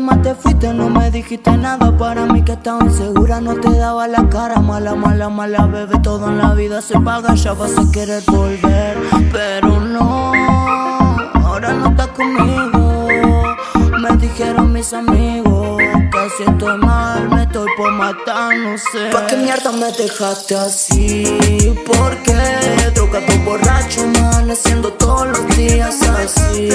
más te fuiste, no me dijiste nada. Para mí que estaba insegura, no te daba la cara. Mala, mala, mala, bebé, todo en la vida se paga. Ya vas a querer volver, pero no Ahora no estás conmigo. Me dijeron mis amigos Que si estoy mal, me estoy por matar, no sé. ¿Pa' qué mierda me dejaste así? ¿Por qué? Droga, borracho, haciendo todos los días así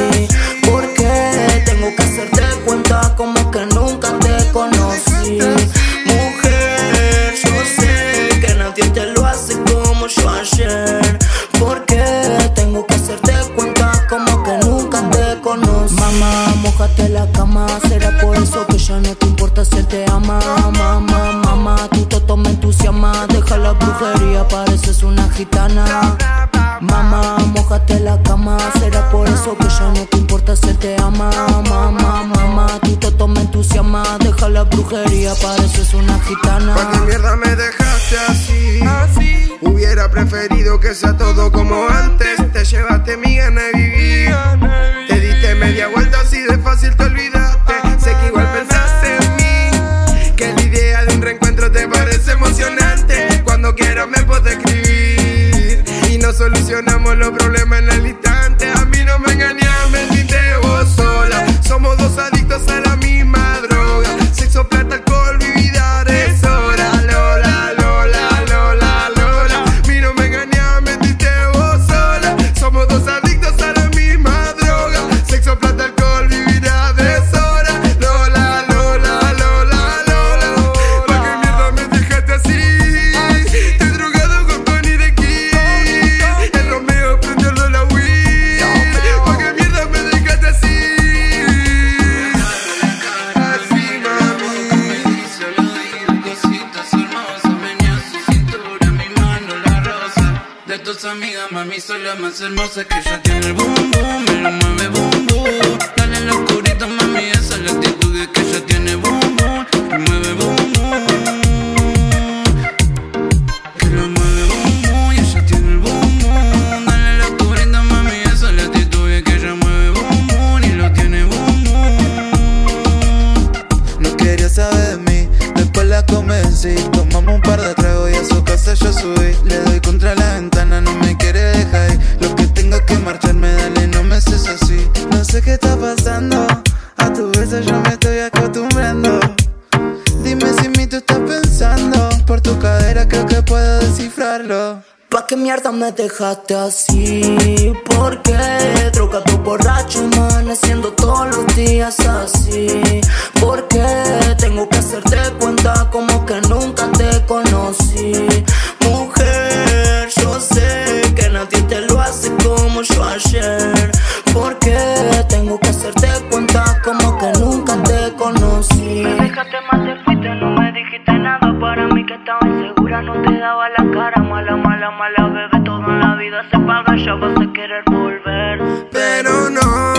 eso que ya no te importa si te ama Mamá, mamá, tu toto me entusiasma Deja la brujería, pareces una gitana. Mamá, mojate la cama Será por eso que ya no te importa si te ama Mamá, mamá, tu toto me entusiasma Deja la brujería, pareces una gitana. ¿Para qué mierda me dejaste así? Hubiera preferido que sea todo como antes. Te llevaste mi solucionamos los problemas Tus amigas, mami, soy la más hermosa que ya tiene el boom boom, me lo mueve boom boom. Dale en lo oscurito, mami, esa es la actitud que después la convencí. Tomamos un par de tragos y a su casa yo subí. Le doy contra la ventana, no me quiere dejar ir. Lo que tengo que marcharme, dale, no me seas así. No sé qué está pasando, a tu beso yo me estoy acostumbrando. Dime si mí tú estás pensando Por tu cadera creo que puedo descifrarlo. ¿Pa' qué mierda me dejaste así? ¿Por qué? Tu borracho, Mujer, yo sé que nadie te lo hace como yo ayer ¿Por qué? Tengo que hacerte cuenta como que nunca te conocí Me dejaste más te fuiste, no me dijiste nada Para mí que estaba insegura, no te daba la cara Mala, mala, mala, bebé, todo en la vida se paga Ya vas a querer volver Pero no.